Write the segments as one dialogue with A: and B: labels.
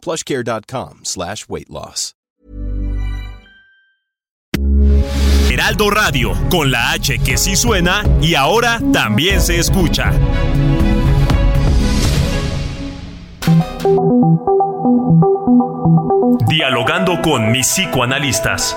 A: plushcare.com slash weight loss.
B: Heraldo Radio, con la H que sí suena y ahora también se escucha. Dialogando con mis psicoanalistas.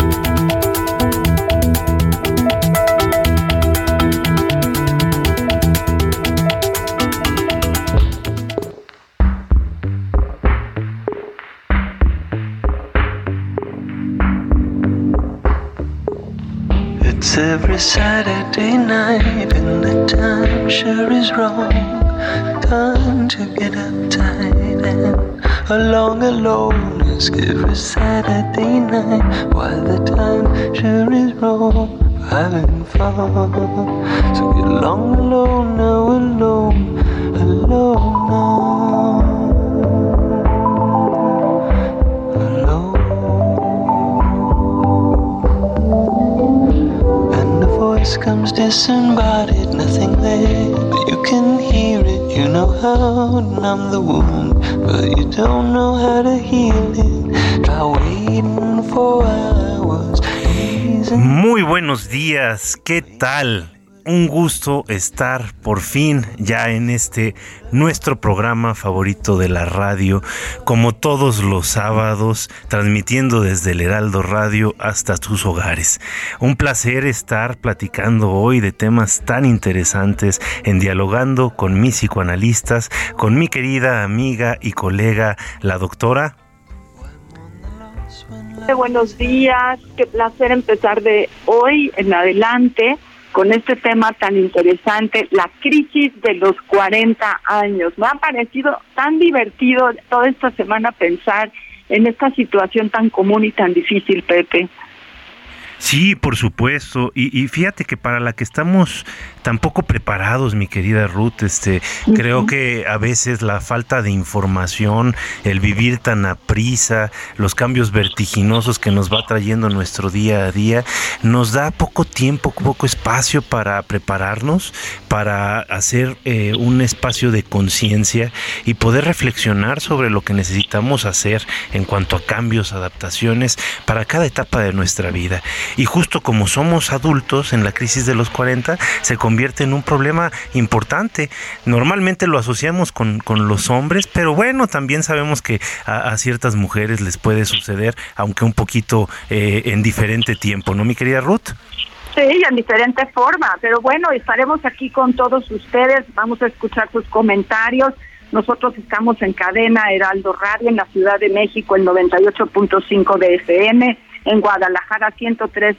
C: It's every Saturday night and the time sure is wrong. Time to get uptight and along alone. Ask every Saturday night why the time sure is wrong. Having fun. So get along alone now, alone, alone now. Voice comes disembodied, nothing there, but you can hear it. You know how to numb the wound, but you don't know how to heal it. Try waiting for hours,
D: Muy buenos días, ¿qué tal? Un gusto estar por fin ya en este nuestro programa favorito de la radio, como todos los sábados, transmitiendo desde el Heraldo Radio hasta tus hogares. Un placer estar platicando hoy de temas tan interesantes en dialogando con mis psicoanalistas, con mi querida amiga y colega, la doctora
E: Buenos días, qué placer empezar de hoy en adelante con este tema tan interesante, la crisis de los 40 años. Me ha parecido tan divertido toda esta semana pensar en esta situación tan común y tan difícil, Pepe.
D: Sí, por supuesto. Y, y, fíjate que para la que estamos tan poco preparados, mi querida Ruth, este, uh -huh. creo que a veces la falta de información, el vivir tan a prisa, los cambios vertiginosos que nos va trayendo nuestro día a día, nos da poco tiempo, poco espacio para prepararnos, para hacer eh, un espacio de conciencia y poder reflexionar sobre lo que necesitamos hacer en cuanto a cambios, adaptaciones para cada etapa de nuestra vida. Y justo como somos adultos en la crisis de los 40, se convierte en un problema importante. Normalmente lo asociamos con, con los hombres, pero bueno, también sabemos que a, ciertas mujeres les puede suceder, aunque un poquito eh, en diferente tiempo, ¿no, mi querida Ruth?
E: Sí, en diferente forma, pero bueno, estaremos aquí con todos ustedes, vamos a escuchar sus comentarios. Nosotros estamos en cadena Heraldo Radio en la Ciudad de México, el 98.5 de FM en Guadalajara 103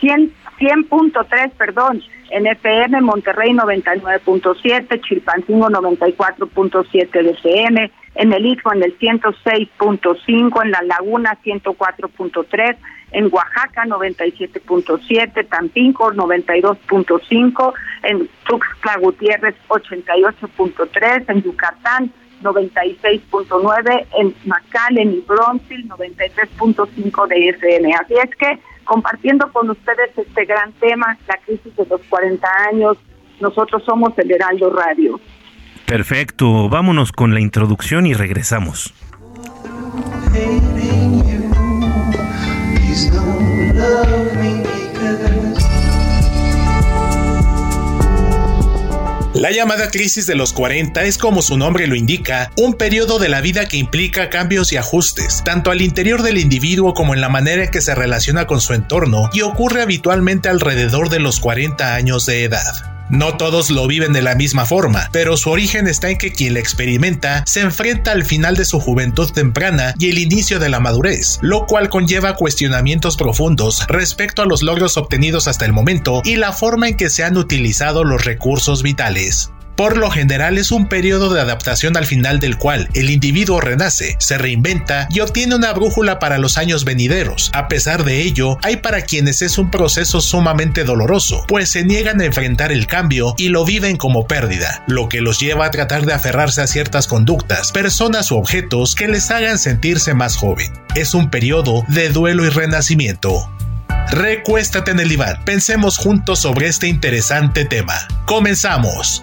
E: 100 100.3, perdón, en FM Monterrey 99.7, Chilpancingo 94.7 de FM, en el Istmo en el 106.5, en La Laguna 104.3, en Oaxaca 97.7, Tampico 92.5, en Tuxtla Gutiérrez 88.3, en Yucatán 96.9, en McAllen y Bronzeville 93.5 de FM. Así es que compartiendo con ustedes este gran tema, la crisis de los 40 años, nosotros somos el Heraldo Radio.
D: Perfecto, vámonos con la introducción y regresamos.
F: La llamada crisis de los 40 es como su nombre lo indica, un periodo de la vida que implica cambios y ajustes, tanto al interior del individuo como en la manera en que se relaciona con su entorno, y ocurre habitualmente alrededor de los 40 años de edad. No todos lo viven de la misma forma, pero su origen está en que quien la experimenta se enfrenta al final de su juventud temprana y el inicio de la madurez, lo cual conlleva cuestionamientos profundos respecto a los logros obtenidos hasta el momento y la forma en que se han utilizado los recursos vitales. Por lo general es un periodo de adaptación al final del cual el individuo renace, se reinventa y obtiene una brújula para los años venideros. A pesar de ello, hay para quienes es un proceso sumamente doloroso, pues se niegan a enfrentar el cambio y lo viven como pérdida, lo que los lleva a tratar de aferrarse a ciertas conductas, personas u objetos que les hagan sentirse más joven. Es un periodo de duelo y renacimiento. Recuéstate en el diván, pensemos juntos sobre este interesante tema. Comenzamos.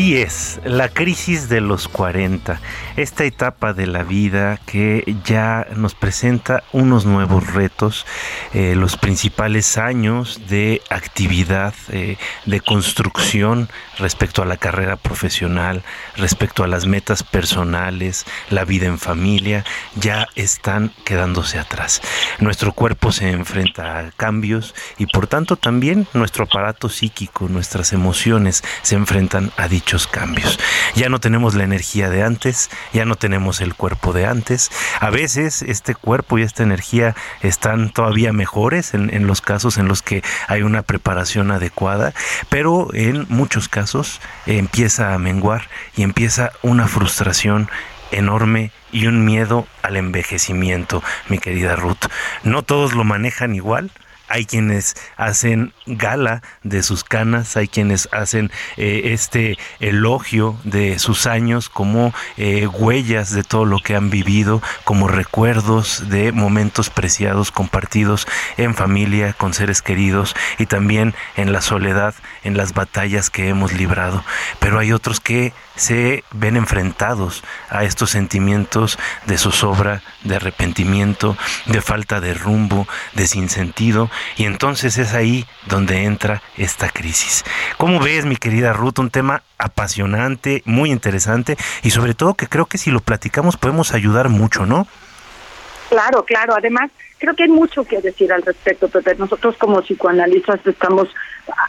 D: Así es, la crisis de los 40, esta etapa de la vida que ya nos presenta unos nuevos retos, eh, los principales años de actividad, eh, de construcción respecto a la carrera profesional, respecto a las metas personales, la vida en familia, ya están quedándose atrás. Nuestro cuerpo se enfrenta a cambios y por tanto también nuestro aparato psíquico, nuestras emociones se enfrentan a dichos cambios. Ya no tenemos la energía de antes, ya no tenemos el cuerpo de antes. A veces este cuerpo y esta energía están todavía mejores en, en los casos en los que hay una preparación adecuada, pero en muchos casos empieza a menguar y empieza una frustración enorme y un miedo al envejecimiento, mi querida Ruth. No todos lo manejan igual, hay quienes hacen gala de sus canas, hay quienes hacen eh, este elogio de sus años como eh, huellas de todo lo que han vivido, como recuerdos de momentos preciados compartidos en familia, con seres queridos y también en la soledad, en las batallas que hemos librado. Pero hay otros que se ven enfrentados a estos sentimientos de zozobra, de arrepentimiento, de falta de rumbo, de sinsentido, y entonces es ahí donde entra esta crisis. ¿Cómo ves, mi querida Ruth? Un tema apasionante, muy interesante, y sobre todo que creo que si lo platicamos podemos ayudar mucho, ¿no?
E: Claro, claro. Además, creo que hay mucho que decir al respecto, Pepe. Nosotros como psicoanalistas estamos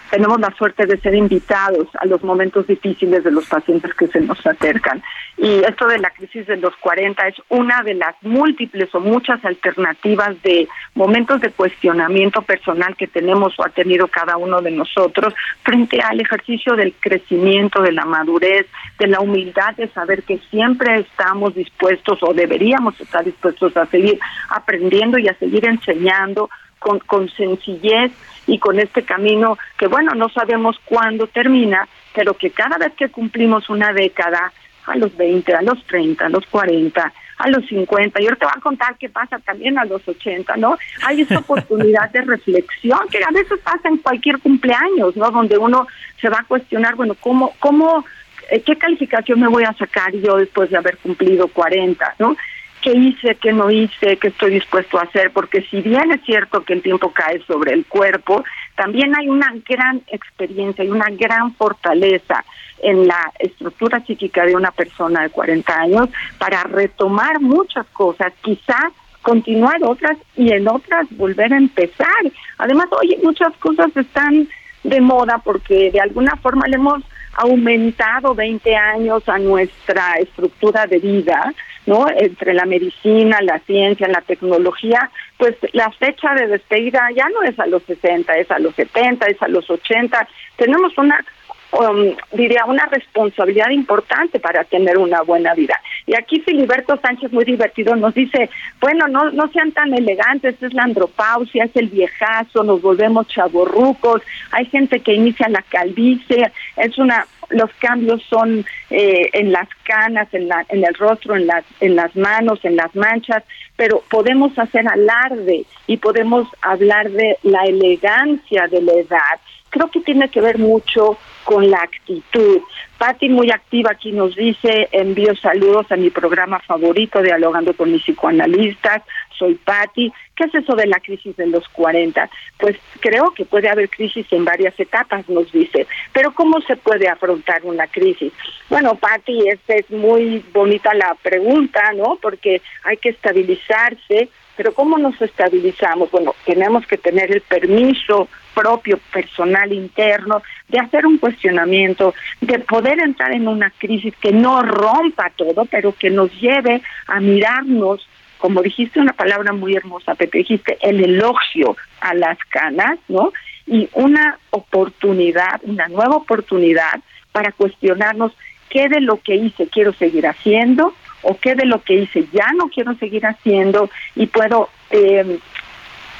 E: tenemos la suerte de ser invitados a los momentos difíciles de los pacientes que se nos acercan. Y esto de la crisis de los 40 es una de las múltiples o muchas alternativas de momentos de cuestionamiento personal que tenemos o ha tenido cada uno de nosotros frente al ejercicio del crecimiento, de la madurez, de la humildad de saber que siempre estamos dispuestos o deberíamos estar dispuestos a seguir aprendiendo y a seguir enseñando con, con sencillez y con este camino que, bueno, no sabemos cuándo termina, pero que cada vez que cumplimos una década, a los 20, a los 30, a los 40, a los 50, y ahora te voy a contar qué pasa también a los 80, ¿no? Hay esa oportunidad de reflexión que a veces pasa en cualquier cumpleaños, ¿no? Donde uno se va a cuestionar, bueno, ¿cómo, cómo, eh, qué calificación me voy a sacar yo después de haber cumplido 40, ¿no? qué hice, qué no hice, qué estoy dispuesto a hacer, porque si bien es cierto que el tiempo cae sobre el cuerpo, también hay una gran experiencia y una gran fortaleza en la estructura psíquica de una persona de 40 años para retomar muchas cosas, quizás continuar otras y en otras volver a empezar. Además, oye, muchas cosas están de moda porque de alguna forma le hemos aumentado 20 años a nuestra estructura de vida, ¿no? Entre la medicina, la ciencia, la tecnología, pues la fecha de despedida ya no es a los 60, es a los 70, es a los 80. Tenemos una um, diría, una responsabilidad importante para tener una buena vida. Y aquí Filiberto Sánchez, muy divertido, nos dice, bueno, no, no sean tan elegantes, es la andropausia, es el viejazo, nos volvemos chaborrucos, hay gente que inicia la calvicie, es una los cambios son eh, en las canas, en, la, en el rostro, en las, en las manos, en las manchas, pero podemos hacer alarde y podemos hablar de la elegancia de la edad. Creo que tiene que ver mucho con la actitud. Patti, muy activa aquí, nos dice, envío saludos a mi programa favorito, Dialogando con mis psicoanalistas soy Patti. ¿Qué es eso de la crisis de los 40? Pues creo que puede haber crisis en varias etapas, nos dice. Pero ¿cómo se puede afrontar una crisis? Bueno, Patti, esta es muy bonita la pregunta, ¿no? Porque hay que estabilizarse, pero ¿cómo nos estabilizamos? Bueno, tenemos que tener el permiso propio, personal, interno, de hacer un cuestionamiento, de poder entrar en una crisis que no rompa todo, pero que nos lleve a mirarnos como dijiste una palabra muy hermosa, Pepe, dijiste el elogio a las canas, ¿no? Y una oportunidad, una nueva oportunidad para cuestionarnos qué de lo que hice quiero seguir haciendo o qué de lo que hice ya no quiero seguir haciendo y puedo eh,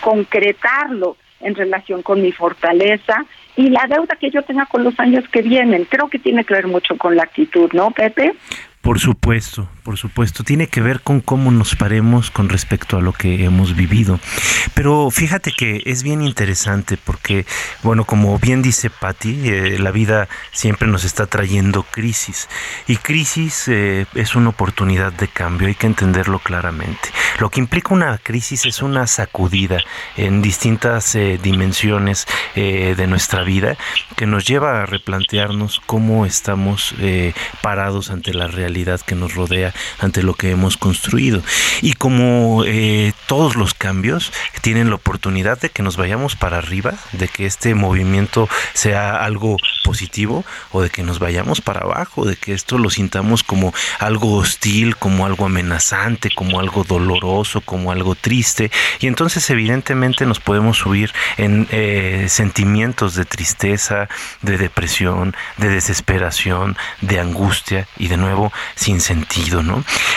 E: concretarlo en relación con mi fortaleza y la deuda que yo tenga con los años que vienen. Creo que tiene que ver mucho con la actitud, ¿no, Pepe?
D: Por supuesto, por supuesto. Tiene que ver con cómo nos paremos con respecto a lo que hemos vivido. Pero fíjate que es bien interesante porque, bueno, como bien dice Patti, eh, la vida siempre nos está trayendo crisis. Y crisis eh, es una oportunidad de cambio, hay que entenderlo claramente. Lo que implica una crisis es una sacudida en distintas eh, dimensiones de nuestra vida que nos lleva a replantearnos cómo estamos parados ante la realidad que nos rodea, ante lo que hemos construido. Y como eh, todos los cambios tienen la oportunidad de que nos vayamos para arriba, de que este movimiento sea algo positivo o de que nos vayamos para abajo, de que esto lo sintamos como algo hostil, como algo amenazante, como algo doloroso, como algo triste. Y entonces evidentemente nos podemos subir en eh, sentimientos de tristeza, de depresión, de desesperación, de angustia y de nuevo sin sentido,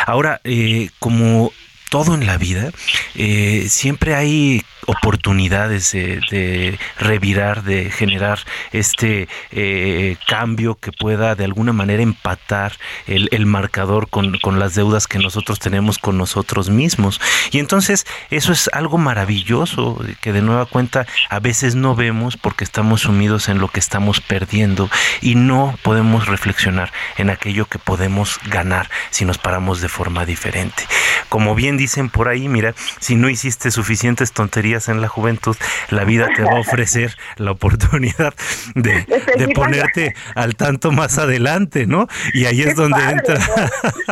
D: Ahora, eh, como todo en la vida, eh, siempre hay oportunidades de, revirar, de generar este eh, cambio que pueda de alguna manera empatar el, marcador con, con, las deudas que nosotros tenemos con nosotros mismos. Y entonces eso es algo maravilloso que de nueva cuenta a veces no vemos porque estamos sumidos en lo que estamos perdiendo y no podemos reflexionar en aquello que podemos ganar si nos paramos de forma diferente. Como bien dicen por ahí, mira, si no hiciste suficientes tonterías en la juventud, la vida te va a ofrecer la oportunidad de, ponerte al tanto más adelante, ¿no? Y ahí es donde entra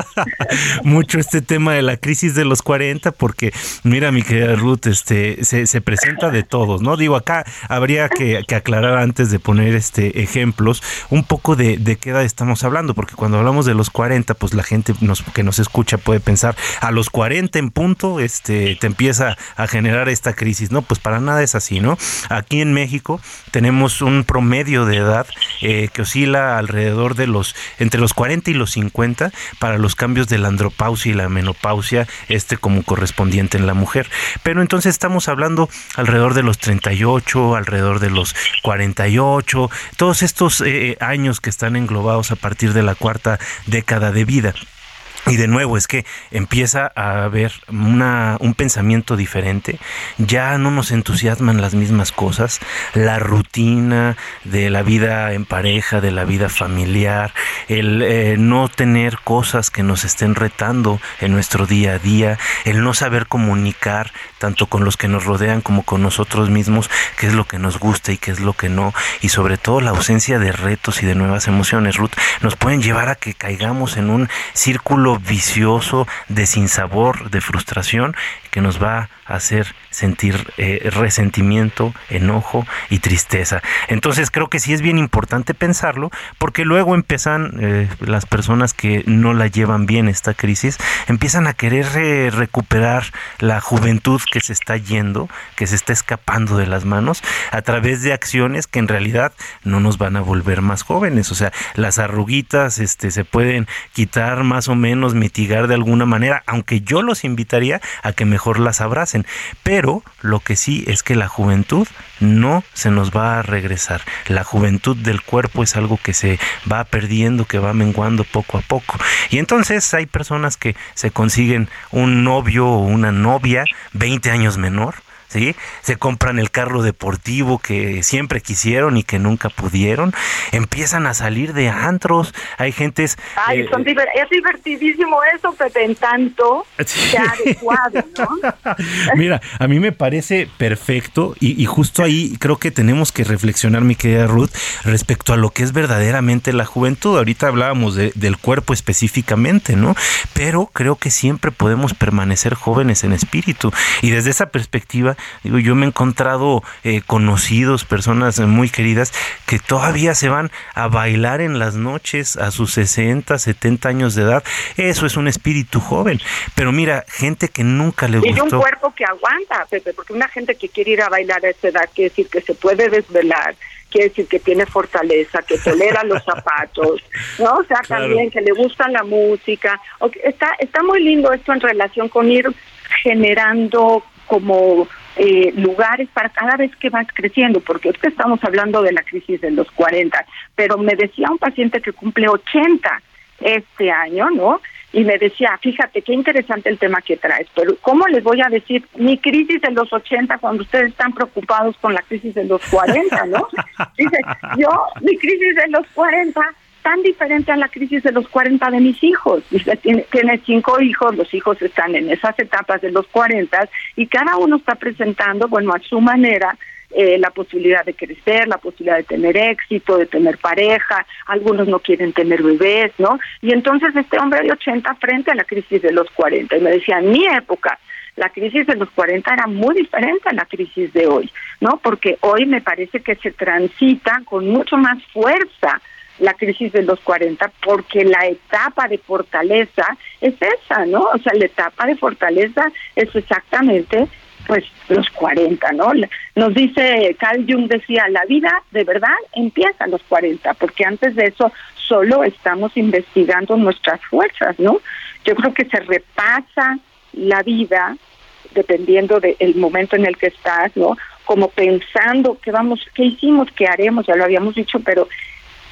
D: mucho este tema de la crisis de los 40, porque mira, mi querida Ruth, este, se, presenta de todos, ¿no? Digo, acá habría que, aclarar antes de poner este ejemplos un poco de, de qué edad estamos hablando, porque cuando hablamos de los 40, pues la gente nos, que nos escucha puede pensar a los 40 en punto, este, te empieza a generar esta crisis. No, pues para nada es así, ¿no? Aquí en México tenemos un promedio de edad eh, que oscila alrededor de los, entre los 40 y los 50 para los cambios de la andropausia y la menopausia, este como correspondiente en la mujer. Pero entonces estamos hablando alrededor de los 38, alrededor de los 48, todos estos eh, años que están englobados a partir de la cuarta década de vida. Y de nuevo es que empieza a haber una, un pensamiento diferente, ya no nos entusiasman las mismas cosas, la rutina de la vida en pareja, de la vida familiar, el eh, no tener cosas que nos estén retando en nuestro día a día, el no saber comunicar tanto con los que nos rodean como con nosotros mismos qué es lo que nos gusta y qué es lo que no, y sobre todo la ausencia de retos y de nuevas emociones, Ruth, nos pueden llevar a que caigamos en un círculo vicioso de sinsabor, de frustración, que nos va a hacer sentir eh, resentimiento, enojo y tristeza. Entonces creo que sí es bien importante pensarlo porque luego empiezan eh, las personas que no la llevan bien esta crisis, empiezan a querer eh, recuperar la juventud que se está yendo, que se está escapando de las manos a través de acciones que en realidad no nos van a volver más jóvenes. O sea, las arruguitas este, se pueden quitar más o menos, mitigar de alguna manera, aunque yo los invitaría a que mejor las abracen. Pero lo que sí es que la juventud no se nos va a regresar. La juventud del cuerpo es algo que se va perdiendo, que va menguando poco a poco. Y entonces hay personas que se consiguen un novio o una novia 20 años menor ¿sí? Se compran el carro deportivo que siempre quisieron y que nunca pudieron. Empiezan a salir de antros. Hay gentes...
E: Ay, eh, es divertidísimo eso, Pepe, en tanto adecuado, ¿no?
D: Mira, a mí me parece perfecto y, justo ahí creo que tenemos que reflexionar, mi querida Ruth, respecto a lo que es verdaderamente la juventud. Ahorita hablábamos del cuerpo específicamente, ¿no? Pero creo que siempre podemos permanecer jóvenes en espíritu. Y desde esa perspectiva, Digo, yo me he encontrado eh, conocidos, personas muy queridas, que todavía se van a bailar en las noches a sus 60, 70 años de edad. Eso es un espíritu joven. Pero mira, gente que nunca le gustó.
E: Y un cuerpo que aguanta, Pepe, porque una gente que quiere ir a bailar a esa edad quiere decir que se puede desvelar, quiere decir que tiene fortaleza, que tolera los zapatos, ¿no? O sea, también que le gusta la música. Está, está muy lindo esto en relación con ir generando como eh, lugares para cada vez que vas creciendo, porque es que estamos hablando de la crisis de los 40, pero me decía un paciente que cumple 80 este año, ¿no? Y me decía, fíjate, qué interesante el tema que traes, pero ¿cómo les voy a decir mi crisis de los 80 cuando ustedes están preocupados con la crisis de los 40, ¿no? Dice, yo, mi crisis de los 40 tan diferente a la crisis de los 40 de mis hijos. Tiene, tiene cinco hijos, los hijos están en esas etapas de los 40 y cada uno está presentando, bueno, a su manera, eh, la posibilidad de crecer, la posibilidad de tener éxito, de tener pareja, algunos no quieren tener bebés, ¿no? Y entonces este hombre de 80 frente a la crisis de los 40 y me decía, en mi época, la crisis de los 40 era muy diferente a la crisis de hoy, ¿no? Porque hoy me parece que se transita con mucho más fuerza la crisis de los 40 porque la etapa de fortaleza es esa, ¿no? O sea, la etapa de fortaleza es exactamente pues los 40, ¿no? Nos dice Carl Jung decía, la vida de verdad empieza a los 40, porque antes de eso solo estamos investigando nuestras fuerzas, ¿no? Yo creo que se repasa la vida dependiendo del momento en el que estás, ¿no? Como pensando qué vamos, qué hicimos, qué haremos, ya lo habíamos dicho, pero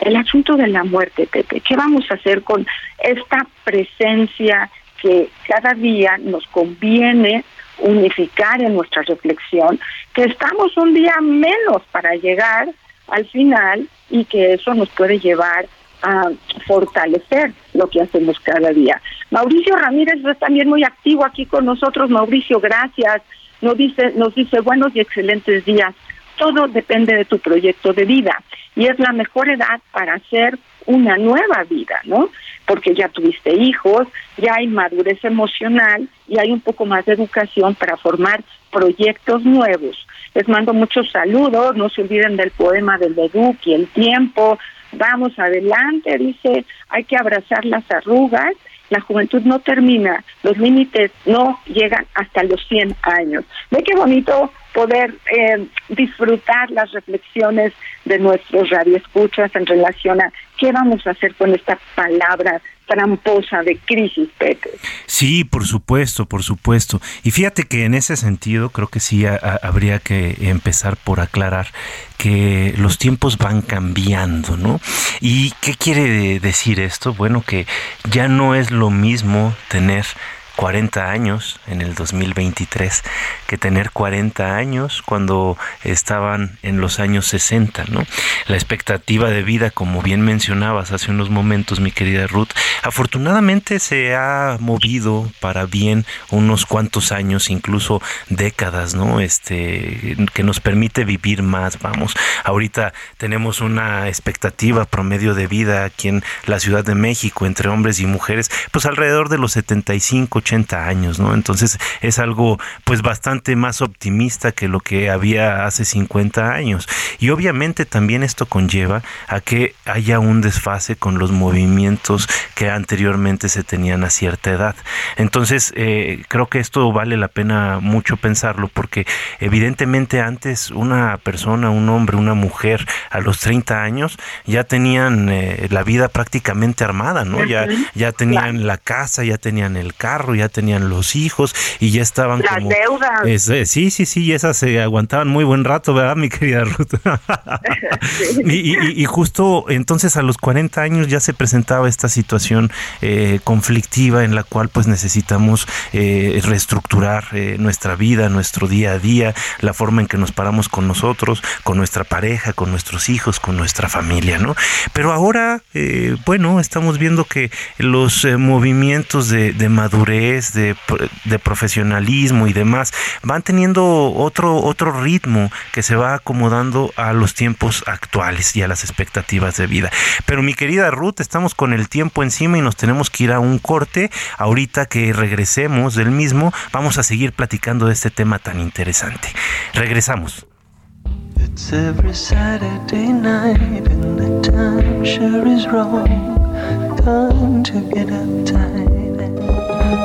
E: el asunto de la muerte, Pepe. ¿Qué vamos a hacer con esta presencia que cada día nos conviene unificar en nuestra reflexión, que estamos un día menos para llegar al final y que eso nos puede llevar a fortalecer lo que hacemos cada día. Mauricio Ramírez es también muy activo aquí con nosotros. Mauricio, gracias. Nos dice, nos dice buenos y excelentes días. Todo depende de tu proyecto de vida y es la mejor edad para hacer una nueva vida, ¿no? Porque ya tuviste hijos, ya hay madurez emocional y hay un poco más de educación para formar proyectos nuevos. Les mando muchos saludos, no se olviden del poema del y El tiempo, vamos adelante, dice, hay que abrazar las arrugas la juventud no termina, los límites no llegan hasta los 100 años. Ve qué bonito poder eh, disfrutar las reflexiones de nuestros radioescuchas en relación a qué vamos a hacer con esta palabra tramposa de crisis, Pepe.
D: Sí, por supuesto, por supuesto. Y fíjate que en ese sentido creo que sí habría que empezar por aclarar que los tiempos van cambiando, ¿no? ¿Y qué quiere decir esto? Bueno, que ya no es lo mismo tener 40 años en el 2023 que tener 40 años cuando estaban en los años 60, ¿no? La expectativa de vida, como bien mencionabas hace unos momentos, mi querida Ruth, afortunadamente se ha movido para bien unos cuantos años, incluso décadas, ¿no? Este, que nos permite vivir más, vamos. Ahorita tenemos una expectativa promedio de vida aquí en la Ciudad de México entre hombres y mujeres, pues alrededor de los 75, 80 años, ¿no? Entonces es algo pues bastante más optimista que lo que había hace 50 años. Y obviamente también esto conlleva a que haya un desfase con los movimientos que anteriormente se tenían a cierta edad. Entonces eh, creo que esto vale la pena mucho pensarlo porque evidentemente antes una persona, un hombre, una mujer a los 30 años ya tenían eh, la vida prácticamente armada, ¿no? Ya, ya tenían la casa, ya tenían el carro, ya tenían los hijos y ya estaban
E: Las
D: como...
E: deudas.
D: Eh, sí, sí, sí, y esas se aguantaban muy buen rato, ¿verdad, mi querida Ruth? y, y- y justo entonces a los 40 años ya se presentaba esta situación eh, conflictiva en la cual pues necesitamos eh, reestructurar eh, nuestra vida, nuestro día a día, la forma en que nos paramos con nosotros, con nuestra pareja, con nuestros hijos, con nuestra familia, ¿no? Pero ahora, eh, bueno, estamos viendo que los eh, movimientos de, de madurez, de, pro- de profesionalismo y demás van teniendo otro, otro ritmo que se va acomodando a los tiempos actuales y a las expectativas de vida. Pero mi querida Ruth, estamos con el tiempo encima y nos tenemos que ir a un corte. Ahorita que regresemos del mismo, vamos a seguir platicando de este tema tan interesante. Regresamos.
C: It's every Saturday night and the time sure is wrong. Time to get uptight and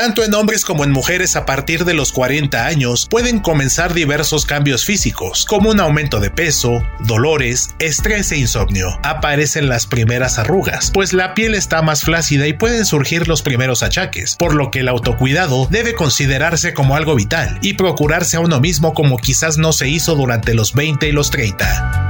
F: Tanto en hombres como en mujeres a partir de los 40 años pueden comenzar diversos cambios físicos, como un aumento de peso, dolores, estrés e insomnio. Aparecen las primeras arrugas, pues la piel está más flácida y pueden surgir los primeros achaques, por lo que el autocuidado debe considerarse como algo vital y procurarse a uno mismo como quizás no se hizo durante los 20 y los 30.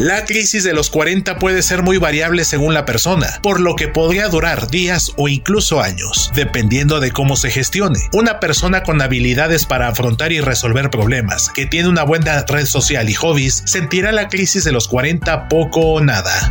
F: La crisis de los 40 puede ser muy variable según la persona, por lo que podría durar días o incluso años, dependiendo de cómo se gestione. Una persona con habilidades para afrontar y resolver problemas, que tiene una buena red social y hobbies, sentirá la crisis de los 40 poco o nada.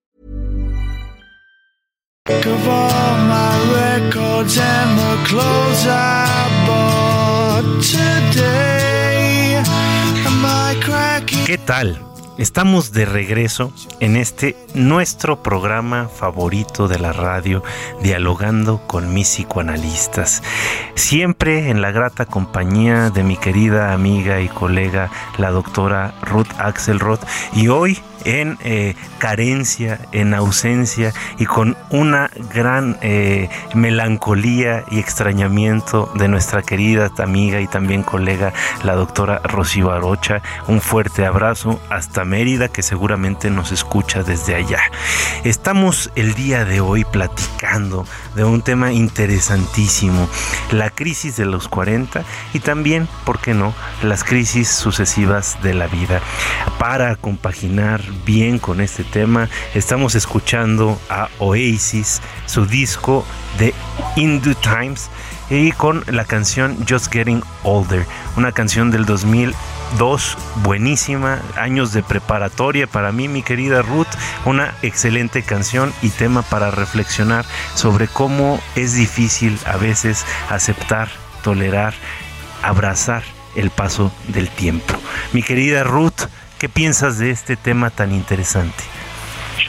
D: ¿Qué tal? Estamos de regreso en este nuestro programa favorito de la radio, dialogando con mis psicoanalistas. Siempre en la grata compañía de mi querida amiga y colega, la doctora Ruth Axelrod. Y hoy en eh, carencia, en ausencia y con una gran eh, melancolía y extrañamiento de nuestra querida amiga y también colega, la doctora Rocío Arocha. Un fuerte abrazo hasta Mérida, que seguramente nos escucha desde allá. Estamos el día de hoy platicando de un tema interesantísimo, la crisis de los 40 y también, ¿por qué no?, las crisis sucesivas de la vida. Para compaginar bien con este tema, estamos escuchando a Oasis, su disco de In Times y con la canción Just Getting Older, una canción del 2002 buenísima, años de preparatoria para mí, mi querida Ruth, una excelente canción y tema para reflexionar sobre cómo es difícil a veces aceptar, tolerar, abrazar el paso del tiempo. Mi querida Ruth, ¿qué piensas de este tema tan interesante?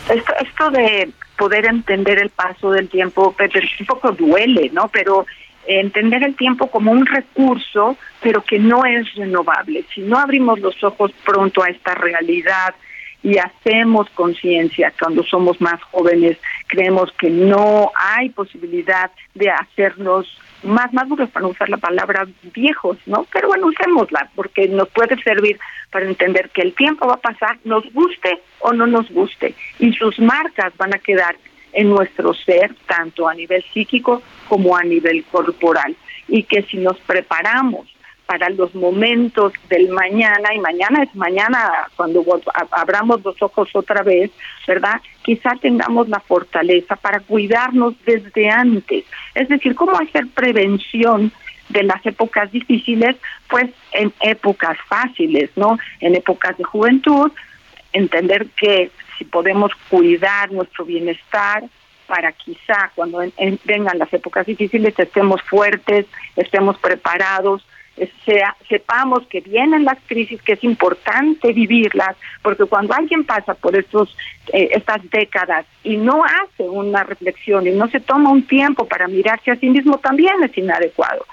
E: Esto, esto de poder entender el paso del tiempo, Pepe, un poco duele, ¿no? Pero entender el tiempo como un recurso, pero que no es renovable. Si no abrimos los ojos pronto a esta realidad y hacemos conciencia cuando somos más jóvenes, creemos que no hay posibilidad de hacernos más maduros, para usar la palabra viejos, ¿no? Pero bueno, usémosla, porque nos puede servir para entender que el tiempo va a pasar, nos guste o no nos guste, y sus marcas van a quedar en nuestro ser, tanto a nivel psíquico como a nivel corporal. Y que si nos preparamos para los momentos del mañana, y mañana es mañana cuando abramos los ojos otra vez, ¿verdad? Quizá tengamos la fortaleza para cuidarnos desde antes. Es decir, cómo hacer prevención de las épocas difíciles, pues en épocas fáciles, ¿no? En épocas de juventud, entender que si podemos cuidar nuestro bienestar para quizá cuando vengan las épocas difíciles estemos fuertes, estemos preparados, sea, sepamos que vienen las crisis, que es importante vivirlas, porque cuando alguien pasa por estos eh, estas décadas y no hace una reflexión y no se toma un tiempo para mirarse a sí mismo, también es inadecuado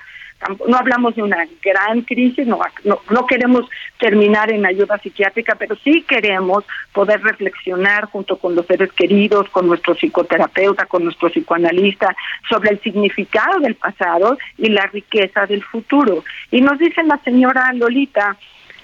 E: no hablamos de una gran crisis, no, no, queremos terminar en ayuda psiquiátrica, pero sí queremos poder reflexionar junto con los seres queridos, con nuestro psicoterapeuta, con nuestro psicoanalista, sobre el significado del pasado y la riqueza del futuro. Y nos dice la señora Lolita,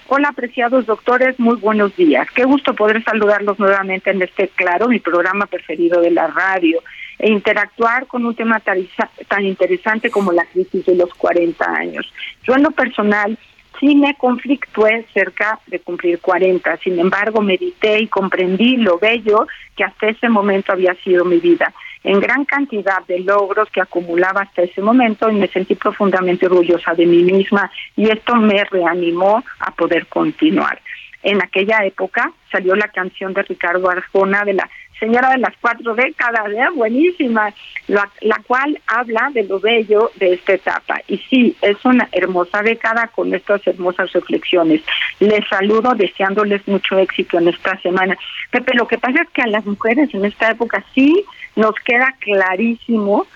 E: Hola, apreciados doctores, muy buenos días. Qué gusto poder saludarlos nuevamente en este, claro, mi programa preferido de la radio e interactuar con un tema tan interesante como la crisis de los 40 años. Yo en lo personal sí me conflictué cerca de cumplir 40, sin embargo medité y comprendí lo bello que hasta ese momento había sido mi vida, en gran cantidad de logros que acumulaba hasta ese momento y me sentí profundamente orgullosa de mí misma y esto me reanimó a poder continuar. En aquella época salió la canción de Ricardo Arjona de la señora de las cuatro décadas, ¿eh? buenísima, la, cual habla de lo bello de esta etapa. Y sí, es una hermosa década con estas hermosas reflexiones. Les saludo deseándoles mucho éxito en esta semana. Pepe, lo que pasa es que a las mujeres en esta época sí nos queda clarísimo,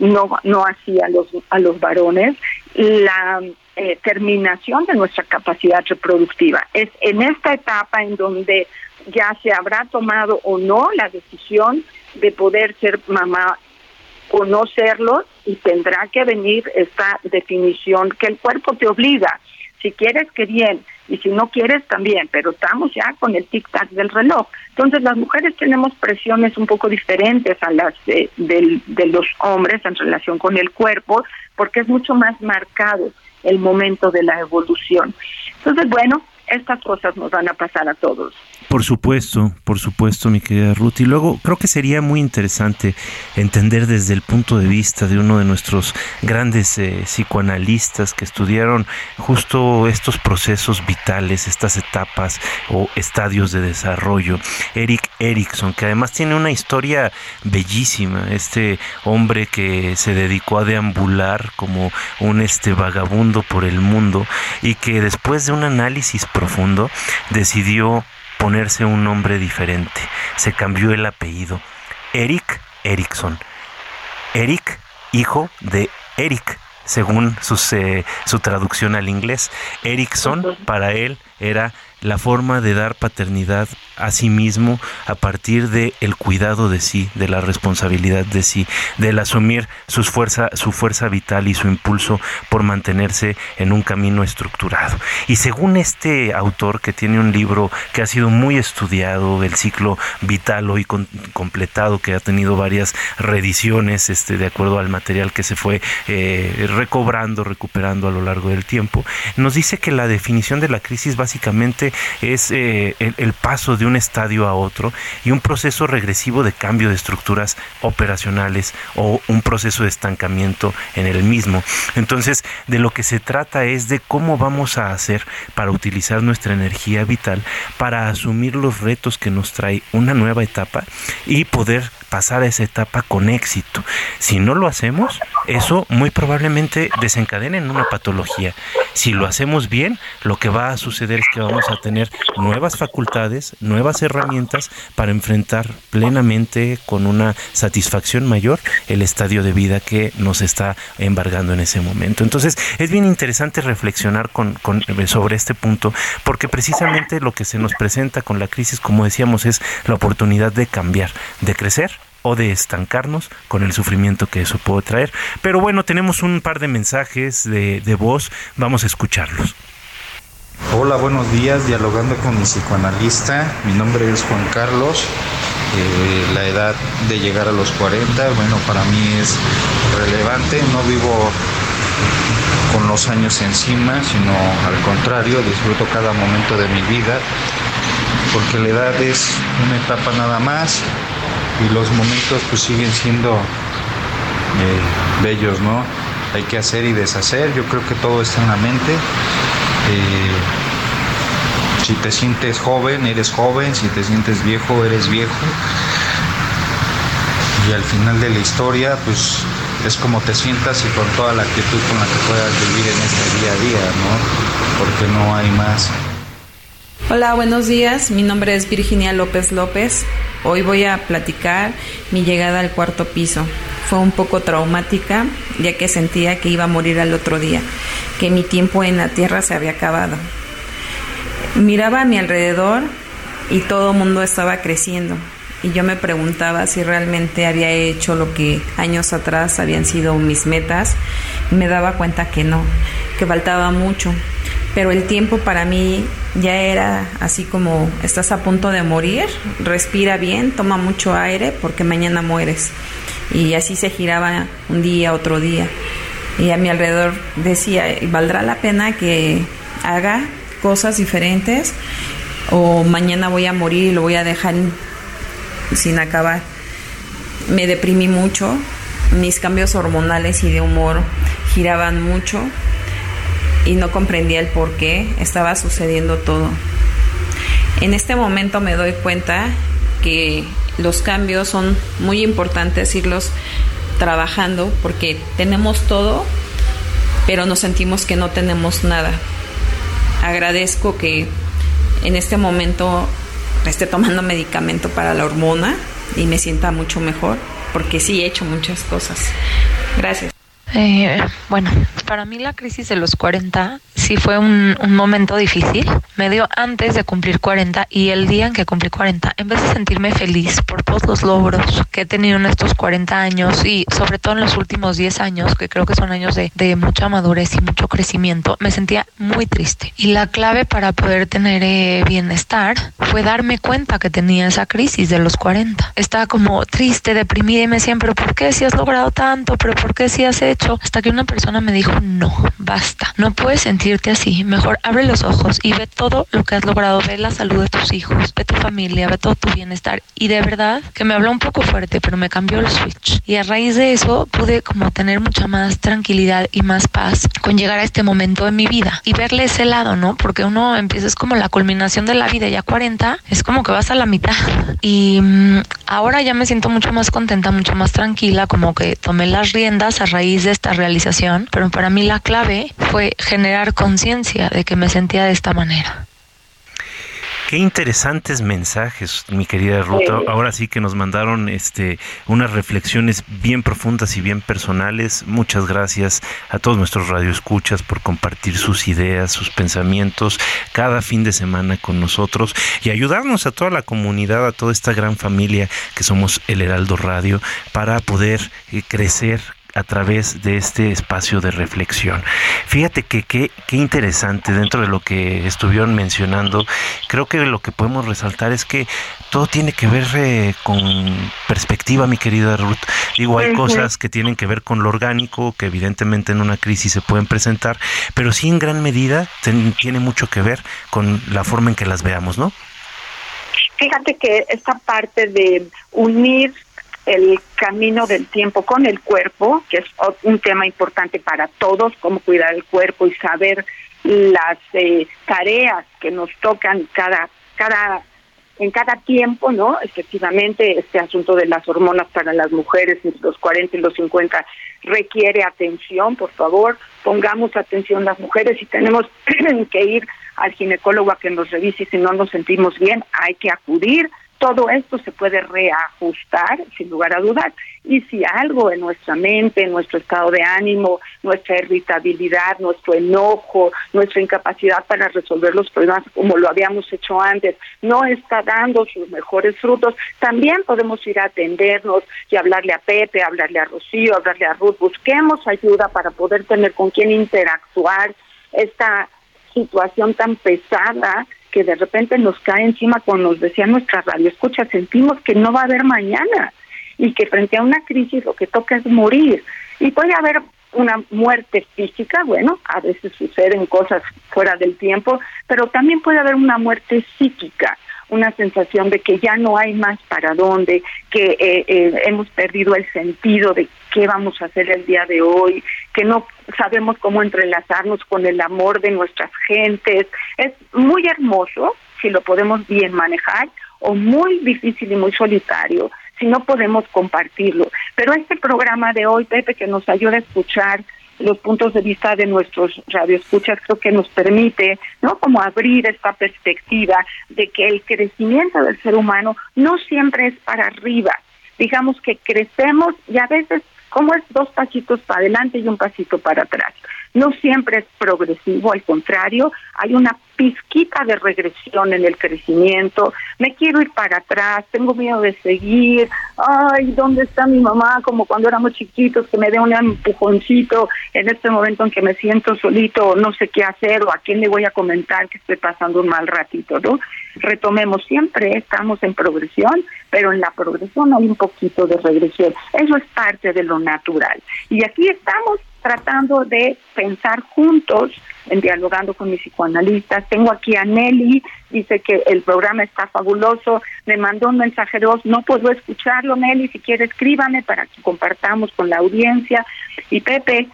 E: no, no así a los, a los varones, la eh, terminación de nuestra capacidad reproductiva. Es en esta etapa en donde ya se habrá tomado o no la decisión de poder ser mamá o no serlo y tendrá que venir esta definición que el cuerpo te obliga. Si quieres, que bien, y si no quieres, también, pero estamos ya con el tic-tac del reloj. Entonces, las mujeres tenemos presiones un poco diferentes a las de, de los hombres en relación con el cuerpo, porque es mucho más marcado el momento de la evolución. Entonces, bueno, estas cosas nos van a pasar a todos.
D: Por supuesto, por supuesto, mi querida Ruth. Y luego creo que sería muy interesante entender desde el punto de vista de uno de nuestros grandes eh, psicoanalistas que estudiaron justo estos procesos vitales, estas etapas o estadios de desarrollo, Eric Erickson, que además tiene una historia bellísima. Este hombre que se dedicó a deambular como un este vagabundo por el mundo y que después de un análisis profundo decidió ponerse un nombre diferente. Se cambió el apellido. Eric Erickson. Eric, hijo de Eric, según su, su traducción al inglés. Erickson para él era la forma de dar paternidad a sí mismo a partir de el cuidado de sí, de la responsabilidad de sí, del asumir sus fuerza, su fuerza vital y su impulso por mantenerse en un camino estructurado. Y según este autor que tiene un libro que ha sido muy estudiado, el ciclo vital hoy completado, que ha tenido varias reediciones este, de acuerdo al material que se fue eh, recobrando, recuperando a lo largo del tiempo, nos dice que la definición de la crisis básicamente es eh, el, paso de un estadio a otro y un proceso regresivo de cambio de estructuras operacionales o un proceso de estancamiento en el mismo. Entonces, de lo que se trata es de cómo vamos a hacer para utilizar nuestra energía vital para asumir los retos que nos trae una nueva etapa y poder pasar esa etapa con éxito. Si no lo hacemos, eso muy probablemente desencadena en una patología. Si lo hacemos bien, lo que va a suceder es que vamos a tener nuevas facultades, nuevas herramientas para enfrentar plenamente con una satisfacción mayor el estadio de vida que nos está embargando en ese momento. Entonces, es bien interesante reflexionar con, sobre este punto, porque precisamente lo que se nos presenta con la crisis, como decíamos, es la oportunidad de cambiar, de crecer o de estancarnos con el sufrimiento que eso puede traer. Pero bueno, tenemos un par de mensajes de, voz, vamos a escucharlos.
G: Hola, buenos días, dialogando con mi psicoanalista. Mi nombre es Juan Carlos. Eh, la edad de llegar a los 40, bueno, para mí es relevante. No vivo con los años encima, sino al contrario, disfruto cada momento de mi vida, porque la edad es una etapa nada más y los momentos pues siguen siendo eh, bellos, ¿no? Hay que hacer y deshacer, yo creo que todo está en la mente. Eh, si te sientes joven, eres joven, si te sientes viejo, eres viejo. Y al final de la historia, pues es como te sientas y con toda la actitud con la que puedas vivir en este día a día, ¿no? Porque no hay más.
H: Hola, buenos días. Mi nombre es Virginia López López. Hoy voy a platicar mi llegada al cuarto piso. Fue un poco traumática, ya que sentía que iba a morir al otro día, que mi tiempo en la tierra se había acabado. Miraba a mi alrededor y todo el mundo estaba creciendo. Y yo me preguntaba si realmente había hecho lo que años atrás habían sido mis metas. me daba cuenta que no, que faltaba mucho pero el tiempo para mí ya era así como estás a punto de morir, respira bien, toma mucho aire porque mañana mueres. Y así se giraba un día, otro día. Y a mi alrededor decía, ¿valdrá la pena que haga cosas diferentes? ¿O mañana voy a morir y lo voy a dejar sin acabar? Me deprimí mucho, mis cambios hormonales y de humor giraban mucho y no comprendía el por qué estaba sucediendo todo. En este momento me doy cuenta que los cambios son muy importantes irlos trabajando porque tenemos todo, pero nos sentimos que no tenemos nada. Agradezco que en este momento esté tomando medicamento para la hormona y me sienta mucho mejor porque sí he hecho muchas cosas. Gracias.
I: Eh, bueno, para mí la crisis de los 40 sí fue un, momento difícil. Me dio antes de cumplir 40 y el día en que cumplí 40, en vez de sentirme feliz por todos los logros que he tenido en estos 40 años y sobre todo en los últimos 10 años, que creo que son años de, de mucha madurez y mucho crecimiento, me sentía muy triste. Y la clave para poder tener eh, bienestar fue darme cuenta que tenía esa crisis de los 40. Estaba como triste, deprimida y me decían, pero ¿por qué si has logrado tanto? ¿Pero por qué si has hecho? Hasta que una persona me dijo, no, basta. No puedes sentirte así. Mejor abre los ojos y ve todo lo que has logrado. Ve la salud de tus hijos, ve tu familia, ve todo tu bienestar. Y de verdad que me habló un poco fuerte, pero me cambió el switch. Y a raíz de eso pude como tener mucha más tranquilidad y más paz con llegar a este momento en mi vida y verle ese lado, ¿no? Porque uno empieza es como la culminación de la vida, ya 40, es como que vas a la mitad. Y mm, ahora ya me siento mucho más contenta, mucho más tranquila, como que tomé las riendas a raíz de esta realización, pero para mí la clave fue generar conciencia de que me sentía de esta manera.
D: Qué interesantes mensajes, mi querida Ruta. Ahora sí que nos mandaron este unas reflexiones bien profundas y bien personales. Muchas gracias a todos nuestros radioescuchas por compartir sus ideas, sus pensamientos cada fin de semana con nosotros y ayudarnos a toda la comunidad, a toda esta gran familia que somos el Heraldo Radio para poder eh, crecer a través de este espacio de reflexión. Fíjate que qué interesante dentro de lo que estuvieron mencionando, creo que lo que podemos resaltar es que todo tiene que ver eh, con perspectiva, mi querida Ruth. Digo, hay cosas que tienen que ver con lo orgánico, que evidentemente en una crisis se pueden presentar, pero sí en gran medida tiene mucho que ver con la forma en que las veamos, ¿no?
E: Fíjate que esta parte de unir el camino del tiempo con el cuerpo, que es un tema importante para todos, cómo cuidar el cuerpo y saber las eh, tareas que nos tocan cada cada en cada tiempo, ¿no? Efectivamente, este asunto de las hormonas para las mujeres entre los 40 y los 50 requiere atención, por favor, pongamos atención las mujeres y tenemos que ir al ginecólogo a que nos revise si no nos sentimos bien, hay que acudir todo esto se puede reajustar, sin lugar a dudas, y si algo en nuestra mente, en nuestro estado de ánimo, nuestra irritabilidad, nuestro enojo, nuestra incapacidad para resolver los problemas como lo habíamos hecho antes, no está dando sus mejores frutos, también podemos ir a atendernos y hablarle a Pepe, hablarle a Rocío, hablarle a Ruth, busquemos ayuda para poder tener con quién interactuar esta situación tan pesada que de repente nos cae encima, cuando nos decía nuestra radio escucha, sentimos que no va a haber mañana y que frente a una crisis lo que toca es morir. Y puede haber una muerte física, bueno, a veces suceden cosas fuera del tiempo, pero también puede haber una muerte psíquica, una sensación de que ya no hay más para dónde, que eh, eh, hemos perdido el sentido de qué vamos a hacer el día de hoy, que no sabemos cómo entrelazarnos con el amor de nuestras gentes. Es muy hermoso si lo podemos bien manejar o muy difícil y muy solitario si no podemos compartirlo. Pero este programa de hoy, Pepe, que nos ayuda a escuchar los puntos de vista de nuestros radioescuchas creo que nos permite, ¿no? Como abrir esta perspectiva de que el crecimiento del ser humano no siempre es para arriba. Digamos que crecemos y a veces como es dos pasitos para adelante y un pasito para atrás. No siempre es progresivo, al contrario, hay una pizquita de regresión en el crecimiento, me quiero ir para atrás, tengo miedo de seguir, ay, ¿dónde está mi mamá? Como cuando éramos chiquitos, que me dé un empujoncito en este momento en que me siento solito, no sé qué hacer o a quién le voy a comentar que estoy pasando un mal ratito, ¿no? Retomemos, siempre estamos en progresión, pero en la progresión hay un poquito de regresión, eso es parte de lo natural. Y aquí estamos tratando de pensar juntos, en dialogando con mis psicoanalistas. Tengo aquí a Nelly, dice que el programa está fabuloso, me mandó un mensaje de voz, no puedo escucharlo, Nelly, si quiere escríbame para que compartamos con la audiencia. Y Pepe,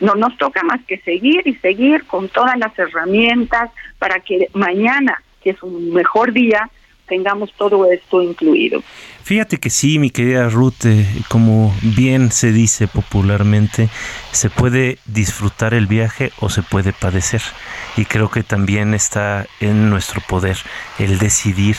E: no nos toca más que seguir y seguir con todas las herramientas para que mañana, que es un mejor día, tengamos todo esto incluido.
D: Fíjate que sí, mi querida Ruth, eh, como bien se dice popularmente, se puede disfrutar el viaje o se puede padecer. Y creo que también está en nuestro poder el decidir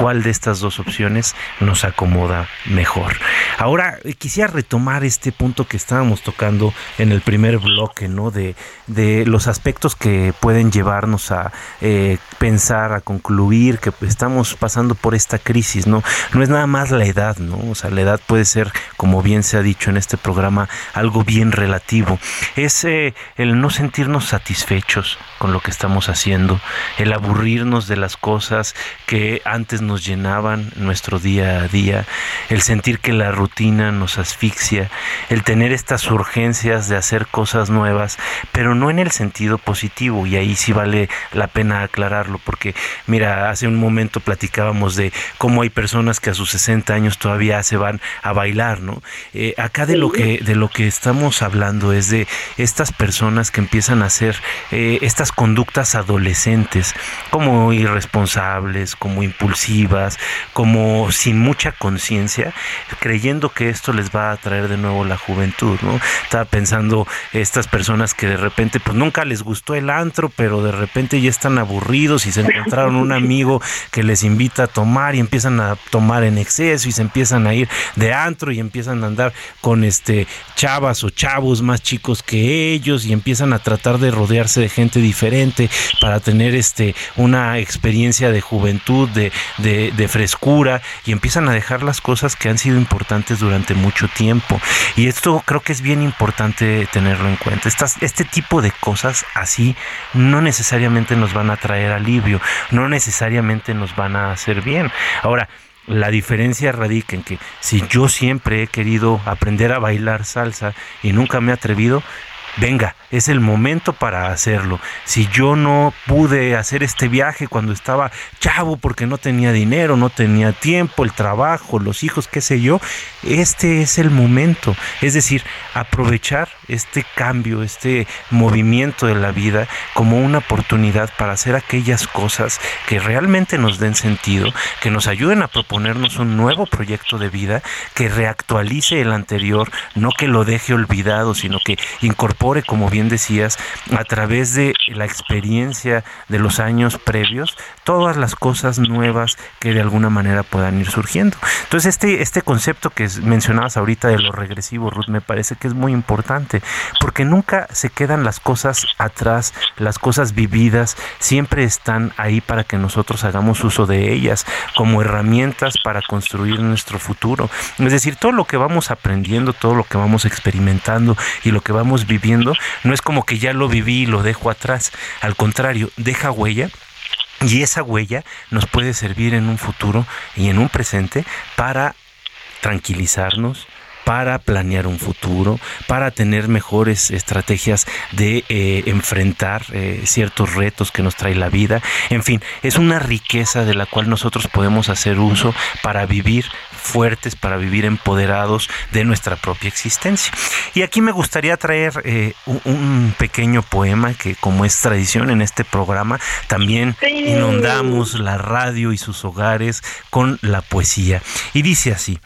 D: cuál de estas dos opciones nos acomoda mejor. Ahora eh, quisiera retomar este punto que estábamos tocando en el primer bloque, ¿no? De, de los aspectos que pueden llevarnos a eh, pensar, a concluir que estamos pasando por esta crisis, ¿no? No es nada más la edad, ¿no? O sea, la edad puede ser como bien se ha dicho en este programa, algo bien relativo. Es eh, el no sentirnos satisfechos con lo que estamos haciendo, el aburrirnos de las cosas que antes nos llenaban nuestro día a día, el sentir que la rutina nos asfixia, el tener estas urgencias de hacer cosas nuevas, pero no en el sentido positivo, y ahí sí vale la pena aclararlo, porque mira, hace un momento platicábamos de cómo hay personas que a sus 60 años todavía se van a bailar, ¿no? Eh, acá de lo que de lo que estamos hablando es de estas personas que empiezan a hacer eh, estas conductas adolescentes como irresponsables, como impulsivas, como sin mucha conciencia, creyendo que esto les va a traer de nuevo la juventud, ¿no? Estaba pensando estas personas que de repente pues nunca les gustó el antro, pero de repente ya están aburridos y se encontraron un amigo que les invita a tomar y empiezan a tomar en exceso y se empiezan a ir de antro y empiezan a andar con este chavas o chavos más chicos que ellos y empiezan a tratar de rodearse de gente diferente para tener este una experiencia de juventud, de, de, frescura y empiezan a dejar las cosas que han sido importantes durante mucho tiempo. Y esto creo que es bien importante tenerlo en cuenta. Este tipo de cosas así no necesariamente nos van a traer alivio, no necesariamente nos van a hacer bien. Ahora, la diferencia radica en que si yo siempre he querido aprender a bailar salsa y nunca me he atrevido, venga, es el momento para hacerlo. Si yo no pude hacer este viaje cuando estaba chavo porque no tenía dinero, no tenía tiempo, el trabajo, los hijos, qué sé yo, este es el momento. Es decir, aprovechar este cambio, este movimiento de la vida como una oportunidad para hacer aquellas cosas que realmente nos den sentido, que nos ayuden a proponernos un nuevo proyecto de vida, que reactualice el anterior, no que lo deje olvidado, sino que incorpore, como bien decías, a través de la experiencia de los años previos, todas las cosas nuevas que de alguna manera puedan ir surgiendo. Entonces, este, este concepto que mencionabas ahorita de lo regresivo, Ruth, me parece que es muy importante, porque nunca se quedan las cosas atrás, las cosas vividas, siempre están ahí para que nosotros hagamos uso de ellas como herramientas para construir nuestro futuro. Es decir, todo lo que vamos aprendiendo, todo lo que vamos experimentando y lo que vamos viviendo, no es como que ya lo viví y lo dejo atrás. Al contrario, deja huella y esa huella nos puede servir en un futuro y en un presente para tranquilizarnos, para planear un futuro, para tener mejores estrategias de eh, enfrentar eh, ciertos retos que nos trae la vida. En fin, es una riqueza de la cual nosotros podemos hacer uso para vivir fuertes, para vivir empoderados de nuestra propia existencia. Y aquí me gustaría traer eh, un, pequeño poema que como es tradición en este programa, también inundamos la radio y sus hogares con la poesía. Y dice así,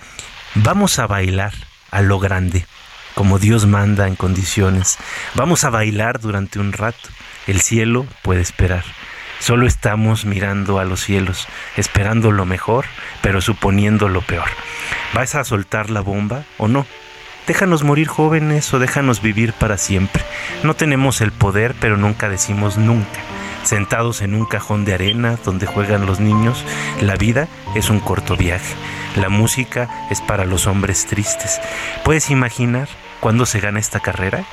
D: vamos a bailar a lo grande, como Dios manda en condiciones. Vamos a bailar durante un rato. El cielo puede esperar. Solo estamos mirando a los cielos, esperando lo mejor, pero suponiendo lo peor. ¿Vas a soltar la bomba o no? Déjanos morir jóvenes o déjanos vivir para siempre. No tenemos el poder, pero nunca decimos nunca. Sentados en un cajón de arena donde juegan los niños, la vida es un corto viaje. La música es para los hombres tristes. ¿Puedes imaginar cuándo se gana esta carrera?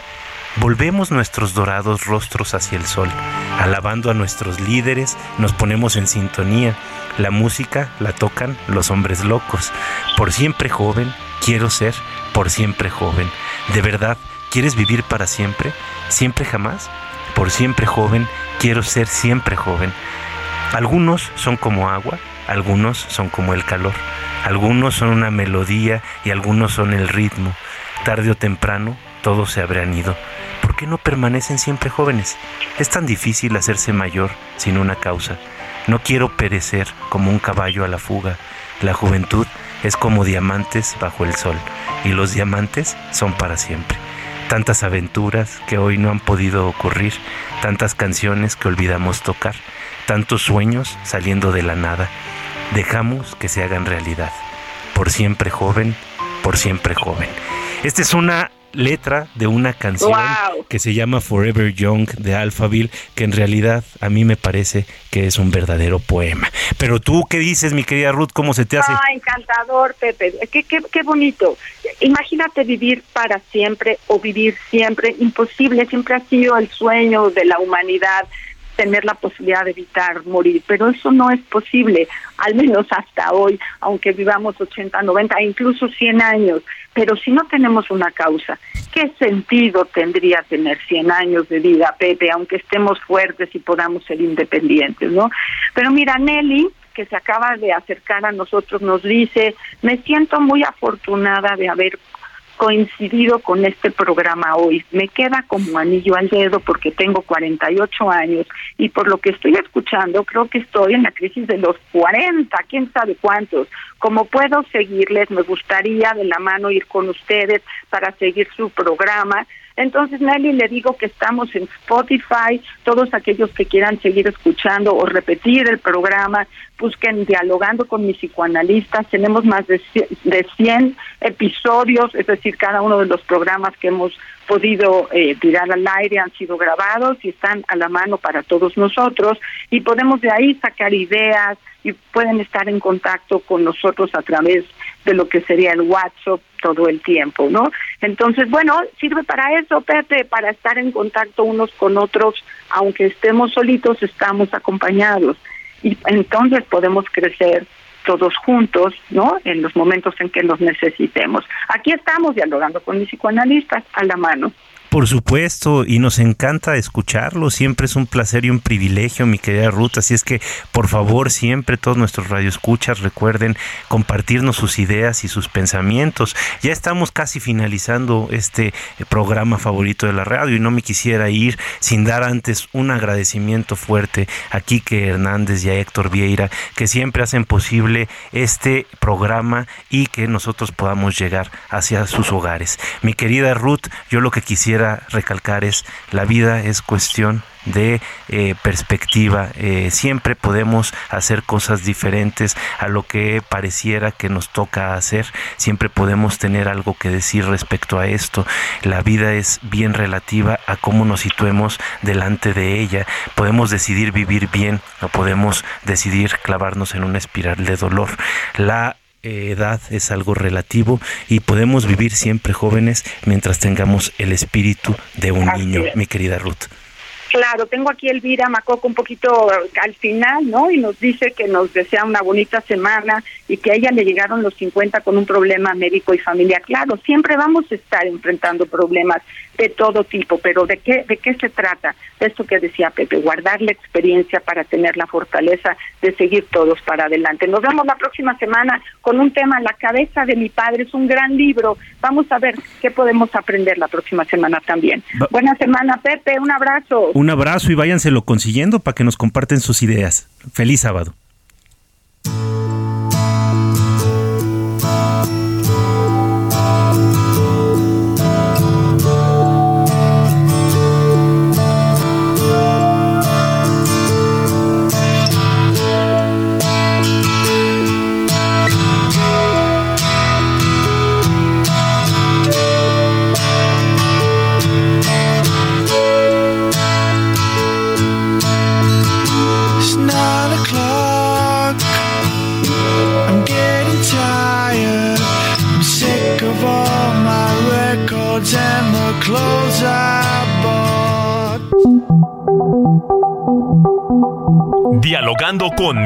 D: Volvemos nuestros dorados rostros hacia el sol, alabando a nuestros líderes, nos ponemos en sintonía. La música la tocan los hombres locos. Por siempre joven, quiero ser por siempre joven. ¿De verdad quieres vivir para siempre? ¿Siempre jamás? Por siempre joven, quiero ser siempre joven. Algunos son como agua, algunos son como el calor. Algunos son una melodía y algunos son el ritmo. Tarde o temprano todos se habrán ido. ¿Por qué no permanecen siempre jóvenes? Es tan difícil hacerse mayor sin una causa. No quiero perecer como un caballo a la fuga. La juventud es como diamantes bajo el sol y los diamantes son para siempre. Tantas aventuras que hoy no han podido ocurrir, tantas canciones que olvidamos tocar, tantos sueños saliendo de la nada dejamos que se hagan realidad. Por siempre joven, por siempre joven. Esta es una letra de una canción que se llama Forever Young de Alphaville, que en realidad a mí me parece que es un verdadero poema. Pero tú, ¿qué dices, mi querida Ruth? ¿Cómo se te hace?
E: Ah, encantador, Pepe. Qué, qué, qué bonito. Imagínate vivir para siempre o vivir siempre. Imposible, siempre ha sido el sueño de la humanidad tener la posibilidad de evitar morir, pero eso no es posible, al menos hasta hoy, aunque vivamos 80, 90, incluso 100 años. Pero si no tenemos una causa, ¿qué sentido tendría tener 100 años de vida, Pepe, aunque estemos fuertes y podamos ser independientes, ¿no? Pero mira, Nelly, que se acaba de acercar a nosotros, nos dice, me siento muy afortunada de haber coincidido con este programa hoy. Me queda como anillo al dedo porque tengo 48 años y por lo que estoy escuchando creo que estoy en la crisis de los 40, quién sabe cuántos. Como puedo seguirles, me gustaría de la mano ir con ustedes para seguir su programa. Entonces, Nelly, le digo que estamos en Spotify, todos aquellos que quieran seguir escuchando o repetir el programa, busquen dialogando con mis psicoanalistas. Tenemos más de 100 episodios, es decir, cada uno de los programas que hemos podido eh, tirar al aire han sido grabados y están a la mano para todos nosotros y podemos de ahí sacar ideas y pueden estar en contacto con nosotros a través de lo que sería el WhatsApp todo el tiempo, ¿no? Entonces, bueno, sirve para eso, Pepe, para estar en contacto unos con otros, aunque estemos solitos, estamos acompañados y entonces podemos crecer todos juntos, ¿no? En los momentos en que nos necesitemos. Aquí estamos dialogando con mis psicoanalistas a la mano.
D: Por supuesto, y nos encanta escucharlo. Siempre es un placer y un privilegio, mi querida Ruth. Así es que, por favor, siempre todos nuestros radioescuchas recuerden compartirnos sus ideas y sus pensamientos. Ya estamos casi finalizando este programa favorito de la radio y no me quisiera ir sin dar antes un agradecimiento fuerte a Quique Hernández y a Héctor Vieira, que siempre hacen posible este programa y que nosotros podamos llegar hacia sus hogares. Mi querida Ruth, yo lo que quisiera recalcar es la vida es cuestión de eh, perspectiva. Eh, siempre podemos hacer cosas diferentes a lo que pareciera que nos toca hacer. Siempre podemos tener algo que decir respecto a esto. La vida es bien relativa a cómo nos situemos delante de ella. Podemos decidir vivir bien o podemos decidir clavarnos en una espiral de dolor. La edad es algo relativo y podemos vivir siempre jóvenes mientras tengamos el espíritu de un niño, mi querida Ruth.
E: Claro, tengo aquí Elvira Macoco un poquito al final, ¿no? Y nos dice que nos desea una bonita semana y que a ella le llegaron los 50 con un problema médico y familiar. Claro, siempre vamos a estar enfrentando problemas de todo tipo, pero ¿de qué, de qué se trata? De esto que decía Pepe, guardar la experiencia para tener la fortaleza de seguir todos para adelante. Nos vemos la próxima semana con un tema, La cabeza de mi padre, es un gran libro. Vamos a ver qué podemos aprender la próxima semana también. Buena semana, Pepe, un abrazo.
D: Un abrazo y váyanselo consiguiendo para que nos comparten sus ideas. Feliz sábado.